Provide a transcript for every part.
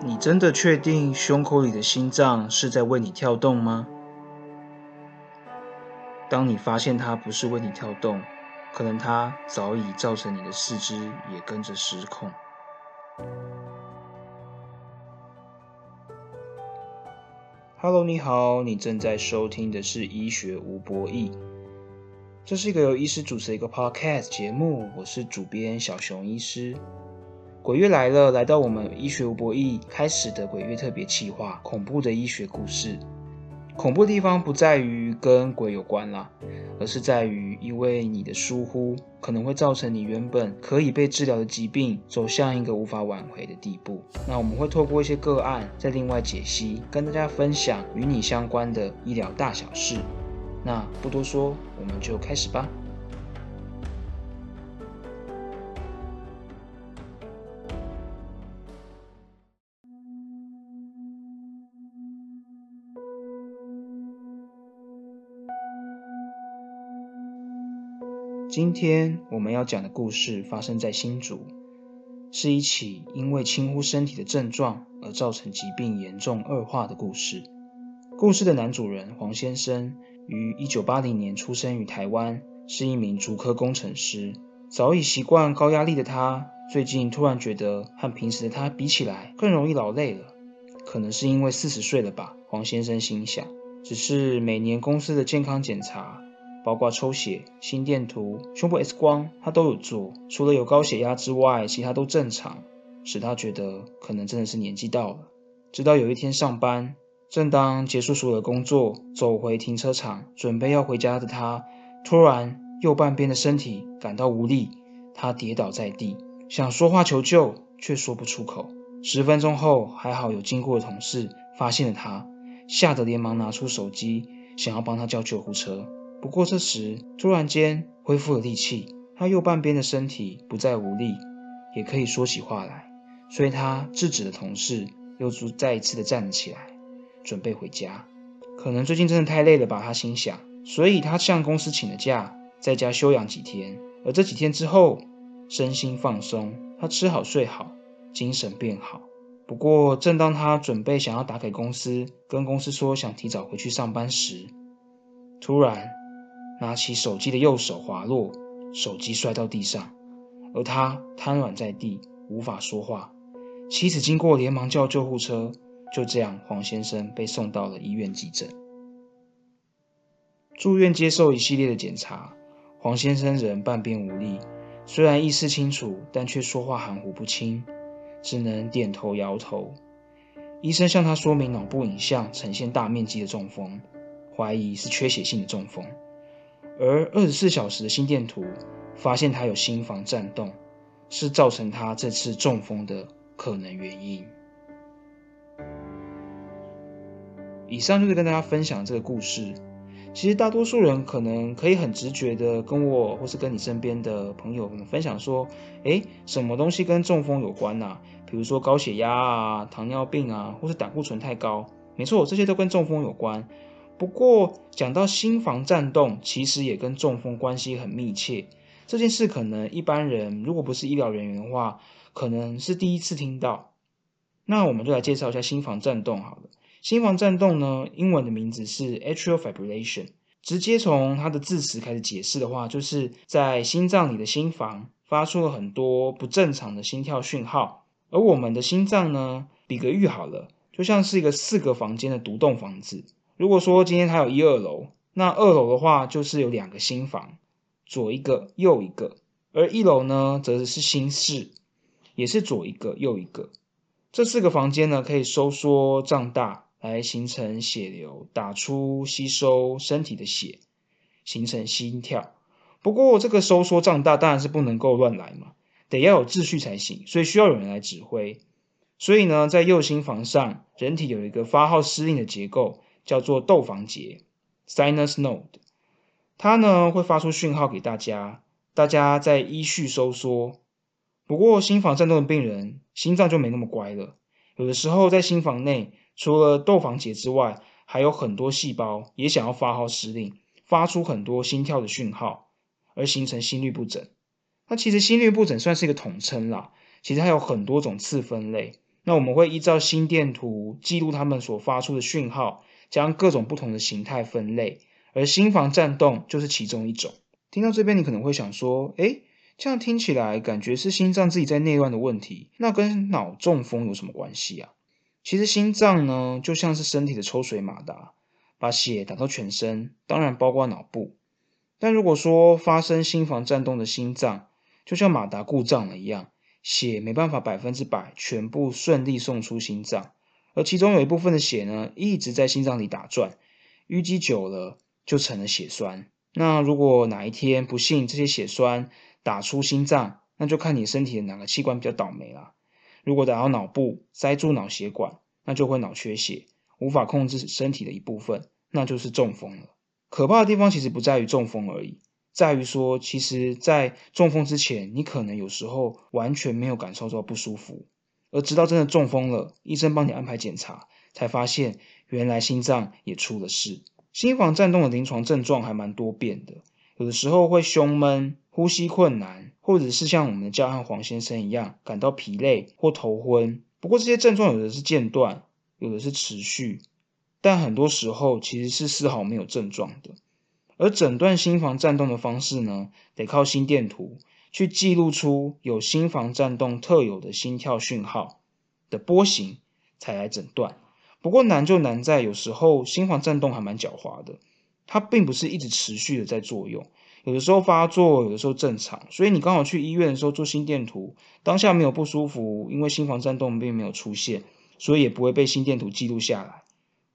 你真的确定胸口里的心脏是在为你跳动吗？当你发现它不是为你跳动，可能它早已造成你的四肢也跟着失控。Hello，你好，你正在收听的是医学无博弈，这是一个由医师主持的一个 Podcast 节目，我是主编小熊医师。鬼月来了，来到我们医学无博弈开始的鬼月特别企划，恐怖的医学故事。恐怖的地方不在于跟鬼有关啦，而是在于因为你的疏忽，可能会造成你原本可以被治疗的疾病走向一个无法挽回的地步。那我们会透过一些个案，再另外解析，跟大家分享与你相关的医疗大小事。那不多说，我们就开始吧。今天我们要讲的故事发生在新竹，是一起因为轻忽身体的症状而造成疾病严重恶化的故事。故事的男主人黄先生于一九八零年出生于台湾，是一名竹科工程师。早已习惯高压力的他，最近突然觉得和平时的他比起来更容易劳累了。可能是因为四十岁了吧？黄先生心想。只是每年公司的健康检查。包括抽血、心电图、胸部 X 光，他都有做。除了有高血压之外，其他都正常，使他觉得可能真的是年纪到了。直到有一天上班，正当结束所有工作，走回停车场，准备要回家的他，突然右半边的身体感到无力，他跌倒在地，想说话求救，却说不出口。十分钟后，还好有经过的同事发现了他，吓得连忙拿出手机，想要帮他叫救护车。不过这时，突然间恢复了力气，他右半边的身体不再无力，也可以说起话来。所以他制止了同事，又再一次的站了起来，准备回家。可能最近真的太累了吧，他心想。所以他向公司请了假，在家休养几天。而这几天之后，身心放松，他吃好睡好，精神变好。不过，正当他准备想要打给公司，跟公司说想提早回去上班时，突然。拿起手机的右手滑落，手机摔到地上，而他瘫软在地，无法说话。妻子经过，连忙叫救护车。就这样，黄先生被送到了医院急诊，住院接受一系列的检查。黄先生仍半边无力，虽然意识清楚，但却说话含糊不清，只能点头摇头。医生向他说明，脑部影像呈现大面积的中风，怀疑是缺血性的中风。而二十四小时的心电图发现他有心房颤动，是造成他这次中风的可能原因。以上就是跟大家分享这个故事。其实大多数人可能可以很直觉的跟我或是跟你身边的朋友分享说：“诶，什么东西跟中风有关呐？比如说高血压啊、糖尿病啊，或是胆固醇太高。没错，这些都跟中风有关。”不过，讲到心房颤动，其实也跟中风关系很密切。这件事可能一般人如果不是医疗人员的话，可能是第一次听到。那我们就来介绍一下心房颤动好了。心房颤动呢，英文的名字是 atrial fibrillation。直接从它的字词开始解释的话，就是在心脏里的心房发出了很多不正常的心跳讯号。而我们的心脏呢，比个喻好了，就像是一个四个房间的独栋房子。如果说今天它有一二楼，那二楼的话就是有两个心房，左一个，右一个；而一楼呢，则是心室，也是左一个，右一个。这四个房间呢，可以收缩胀大，来形成血流，打出、吸收身体的血，形成心跳。不过这个收缩胀大当然是不能够乱来嘛，得要有秩序才行，所以需要有人来指挥。所以呢，在右心房上，人体有一个发号施令的结构。叫做窦房结 （sinus node），它呢会发出讯号给大家，大家在依序收缩。不过心房颤动的病人心脏就没那么乖了，有的时候在心房内除了窦房结之外，还有很多细胞也想要发号施令，发出很多心跳的讯号，而形成心律不整。那其实心律不整算是一个统称啦，其实它有很多种次分类。那我们会依照心电图记录它们所发出的讯号，将各种不同的形态分类，而心房颤动就是其中一种。听到这边，你可能会想说，诶，这样听起来感觉是心脏自己在内乱的问题，那跟脑中风有什么关系啊？其实心脏呢，就像是身体的抽水马达，把血打到全身，当然包括脑部。但如果说发生心房颤动的心脏，就像马达故障了一样，血没办法百分之百全部顺利送出心脏，而其中有一部分的血呢，一直在心脏里打转，淤积久了就成了血栓。那如果哪一天不幸这些血栓打出心脏，那就看你身体的哪个器官比较倒霉啦。如果打到脑部，塞住脑血管，那就会脑缺血，无法控制身体的一部分，那就是中风了。可怕的地方其实不在于中风而已。在于说，其实，在中风之前，你可能有时候完全没有感受到不舒服，而直到真的中风了，医生帮你安排检查，才发现原来心脏也出了事。心房颤动的临床症状还蛮多变的，有的时候会胸闷、呼吸困难，或者是像我们的教汉黄先生一样感到疲累或头昏。不过这些症状有的是间断，有的是持续，但很多时候其实是丝毫没有症状的。而诊断心房颤动的方式呢，得靠心电图去记录出有心房颤动特有的心跳讯号的波形，才来诊断。不过难就难在，有时候心房颤动还蛮狡猾的，它并不是一直持续的在作用，有的时候发作，有的时候正常。所以你刚好去医院的时候做心电图，当下没有不舒服，因为心房颤动并没有出现，所以也不会被心电图记录下来。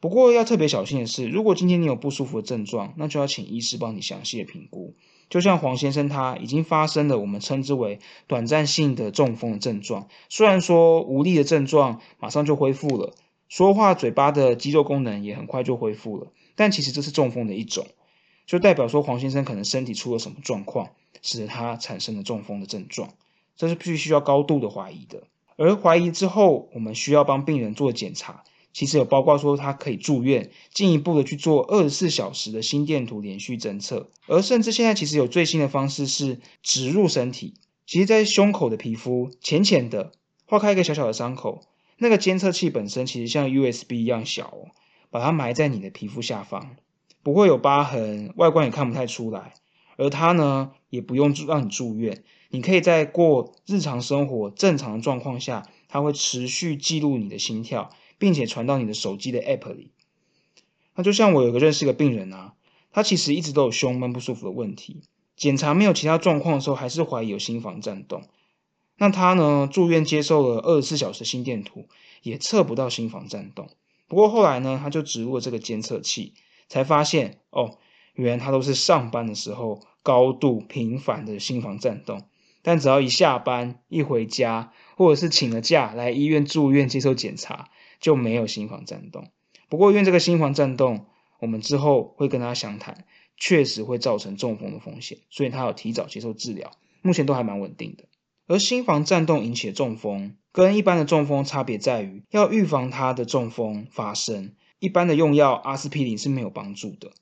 不过要特别小心的是，如果今天你有不舒服的症状，那就要请医师帮你详细的评估。就像黄先生他已经发生了我们称之为短暂性的中风的症状，虽然说无力的症状马上就恢复了，说话嘴巴的肌肉功能也很快就恢复了，但其实这是中风的一种，就代表说黄先生可能身体出了什么状况，使得他产生了中风的症状，这是必须要高度的怀疑的。而怀疑之后，我们需要帮病人做检查。其实有包括说，他可以住院，进一步的去做二十四小时的心电图连续侦测，而甚至现在其实有最新的方式是植入身体。其实，在胸口的皮肤浅浅的划开一个小小的伤口，那个监测器本身其实像 USB 一样小，把它埋在你的皮肤下方，不会有疤痕，外观也看不太出来。而它呢，也不用让你住院，你可以在过日常生活正常的状况下，它会持续记录你的心跳。并且传到你的手机的 App 里。那就像我有个认识个病人啊，他其实一直都有胸闷不舒服的问题，检查没有其他状况的时候，还是怀疑有心房颤动。那他呢住院接受了二十四小时心电图，也测不到心房颤动。不过后来呢，他就植入了这个监测器，才发现哦，原来他都是上班的时候高度频繁的心房颤动。但只要一下班一回家，或者是请了假来医院住院接受检查。就没有心房颤动。不过，因为这个心房颤动，我们之后会跟他详谈，确实会造成中风的风险，所以他要提早接受治疗。目前都还蛮稳定的。而心房颤动引起的中风，跟一般的中风差别在于，要预防它的中风发生，一般的用药阿司匹林是没有帮助的，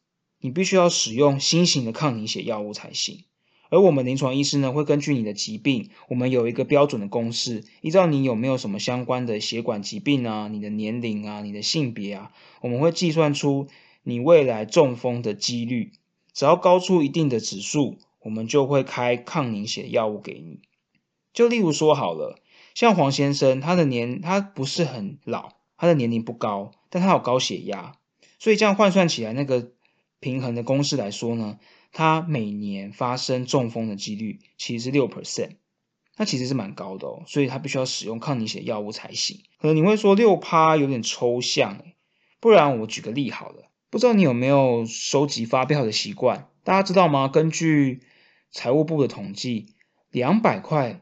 你必须要使用新型的抗凝血药物才行。而我们临床医师呢，会根据你的疾病，我们有一个标准的公式，依照你有没有什么相关的血管疾病啊，你的年龄啊，你的性别啊，我们会计算出你未来中风的几率。只要高出一定的指数，我们就会开抗凝血药物给你。就例如说好了，像黄先生，他的年他不是很老，他的年龄不高，但他有高血压，所以这样换算起来，那个平衡的公式来说呢？他每年发生中风的几率其实是六 percent，那其实是蛮高的哦，所以他必须要使用抗凝血药物才行。可能你会说六趴有点抽象不然我举个例好了。不知道你有没有收集发票的习惯？大家知道吗？根据财务部的统计，两百块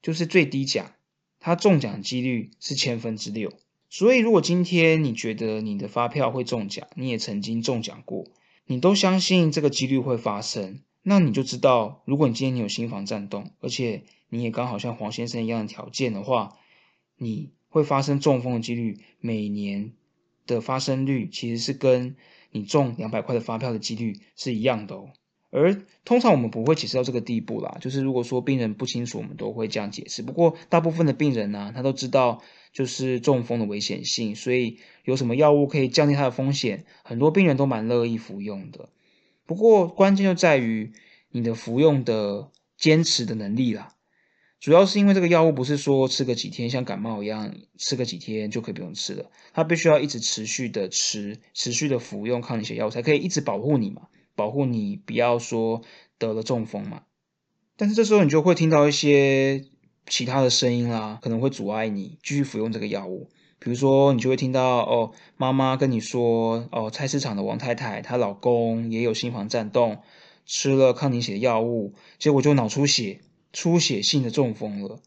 就是最低奖，它中奖几率是千分之六。所以如果今天你觉得你的发票会中奖，你也曾经中奖过。你都相信这个几率会发生，那你就知道，如果你今天你有心房颤动，而且你也刚好像黄先生一样的条件的话，你会发生中风的几率每年的发生率其实是跟你中两百块的发票的几率是一样的哦。而通常我们不会解释到这个地步啦，就是如果说病人不清楚，我们都会这样解释。不过大部分的病人呢，他都知道就是中风的危险性，所以有什么药物可以降低他的风险，很多病人都蛮乐意服用的。不过关键就在于你的服用的坚持的能力啦。主要是因为这个药物不是说吃个几天像感冒一样吃个几天就可以不用吃了，它必须要一直持续的吃，持续的服用抗凝血药物才可以一直保护你嘛，保护你不要说得了中风嘛。但是这时候你就会听到一些其他的声音啦，可能会阻碍你继续服用这个药物。比如说你就会听到哦，妈妈跟你说哦，菜市场的王太太她老公也有心房颤动，吃了抗凝血药物，结果就脑出血。出血性的中风了，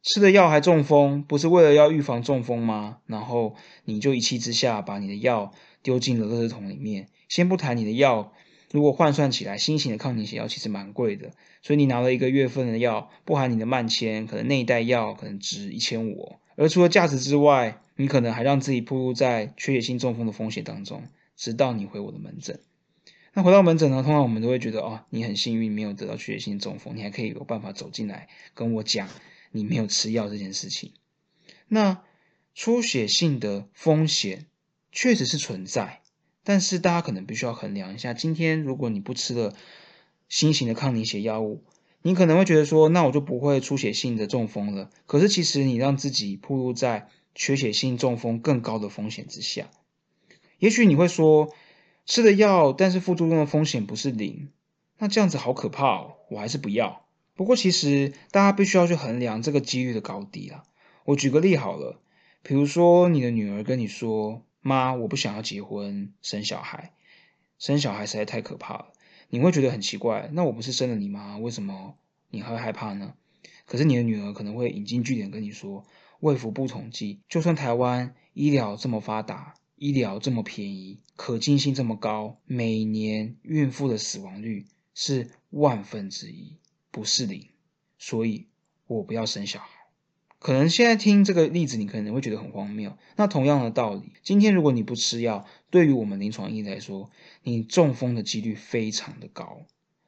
吃的药还中风，不是为了要预防中风吗？然后你就一气之下把你的药丢进了垃圾桶里面。先不谈你的药，如果换算起来，新型的抗凝血药其实蛮贵的，所以你拿了一个月份的药，不含你的慢签，可能那一袋药可能值一千五。而除了价值之外，你可能还让自己暴露在缺血性中风的风险当中，直到你回我的门诊。那回到门诊呢？通常我们都会觉得，哦，你很幸运没有得到缺血性中风，你还可以有办法走进来跟我讲你没有吃药这件事情。那出血性的风险确实是存在，但是大家可能必须要衡量一下，今天如果你不吃了新型的抗凝血药物，你可能会觉得说，那我就不会出血性的中风了。可是其实你让自己暴露在缺血性中风更高的风险之下。也许你会说。吃了药，但是副作用的风险不是零，那这样子好可怕哦！我还是不要。不过其实大家必须要去衡量这个几率的高低啦。我举个例好了，比如说你的女儿跟你说：“妈，我不想要结婚生小孩，生小孩实在太可怕了。”你会觉得很奇怪，那我不是生了你吗？为什么你还会害怕呢？可是你的女儿可能会引经据典跟你说：“卫福部统计，就算台湾医疗这么发达。”医疗这么便宜，可进性这么高，每年孕妇的死亡率是万分之一，不是零。所以，我不要生小孩。可能现在听这个例子，你可能会觉得很荒谬。那同样的道理，今天如果你不吃药，对于我们临床医来说，你中风的几率非常的高，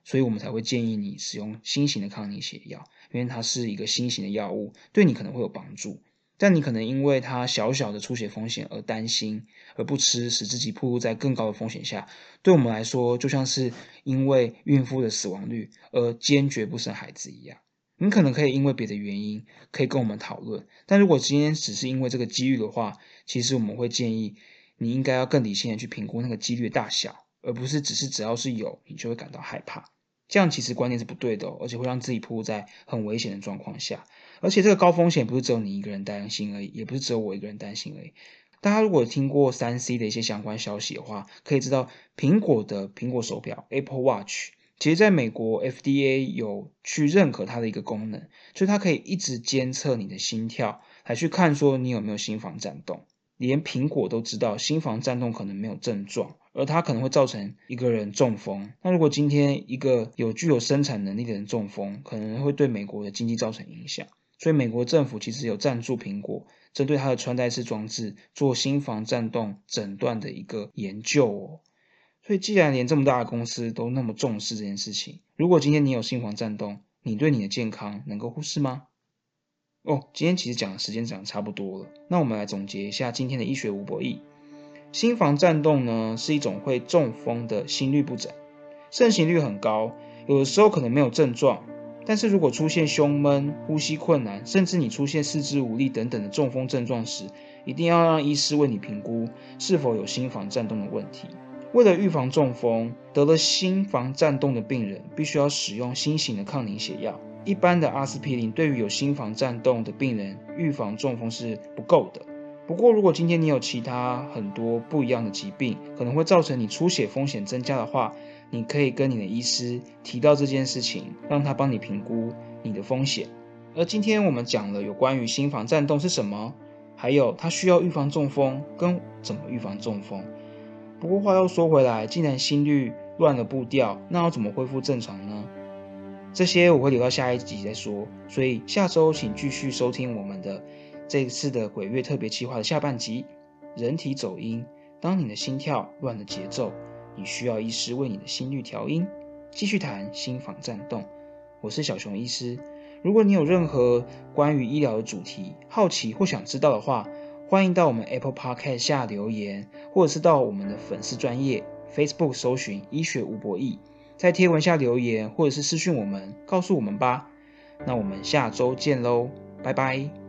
所以我们才会建议你使用新型的抗凝血药，因为它是一个新型的药物，对你可能会有帮助。但你可能因为它小小的出血风险而担心，而不吃，使自己暴露在更高的风险下。对我们来说，就像是因为孕妇的死亡率而坚决不生孩子一样。你可能可以因为别的原因可以跟我们讨论，但如果今天只是因为这个几率的话，其实我们会建议你应该要更理性的去评估那个几率大小，而不是只是只要是有你就会感到害怕。这样其实观念是不对的，而且会让自己暴露在很危险的状况下。而且这个高风险不是只有你一个人担心而已，也不是只有我一个人担心而已。大家如果听过三 C 的一些相关消息的话，可以知道苹果的苹果手表 Apple Watch，其实在美国 FDA 有去认可它的一个功能，就是它可以一直监测你的心跳，来去看说你有没有心房颤动。连苹果都知道心房颤动可能没有症状，而它可能会造成一个人中风。那如果今天一个有具有生产能力的人中风，可能会对美国的经济造成影响。所以，美国政府其实有赞助苹果，针对它的穿戴式装置做心房颤动诊断的一个研究哦。所以，既然连这么大的公司都那么重视这件事情，如果今天你有心房颤动，你对你的健康能够忽视吗？哦，今天其实讲的时间讲差不多了，那我们来总结一下今天的医学无博弈。心房颤动呢，是一种会中风的心律不整，盛行率很高，有的时候可能没有症状。但是如果出现胸闷、呼吸困难，甚至你出现四肢无力等等的中风症状时，一定要让医师为你评估是否有心房颤动的问题。为了预防中风，得了心房颤动的病人必须要使用新型的抗凝血药。一般的阿司匹林对于有心房颤动的病人预防中风是不够的。不过，如果今天你有其他很多不一样的疾病，可能会造成你出血风险增加的话，你可以跟你的医师提到这件事情，让他帮你评估你的风险。而今天我们讲了有关于心房颤动是什么，还有它需要预防中风跟怎么预防中风。不过话又说回来，既然心率乱了步调，那要怎么恢复正常呢？这些我会留到下一集再说。所以下周请继续收听我们的这次的鬼月特别计划的下半集——人体走音。当你的心跳乱了节奏，你需要医师为你的心率调音。继续谈心房颤动，我是小熊医师。如果你有任何关于医疗的主题好奇或想知道的话，欢迎到我们 Apple Podcast 下留言，或者是到我们的粉丝专业 Facebook 搜寻医学无博弈，在贴文下留言或者是私讯我们，告诉我们吧。那我们下周见喽，拜拜。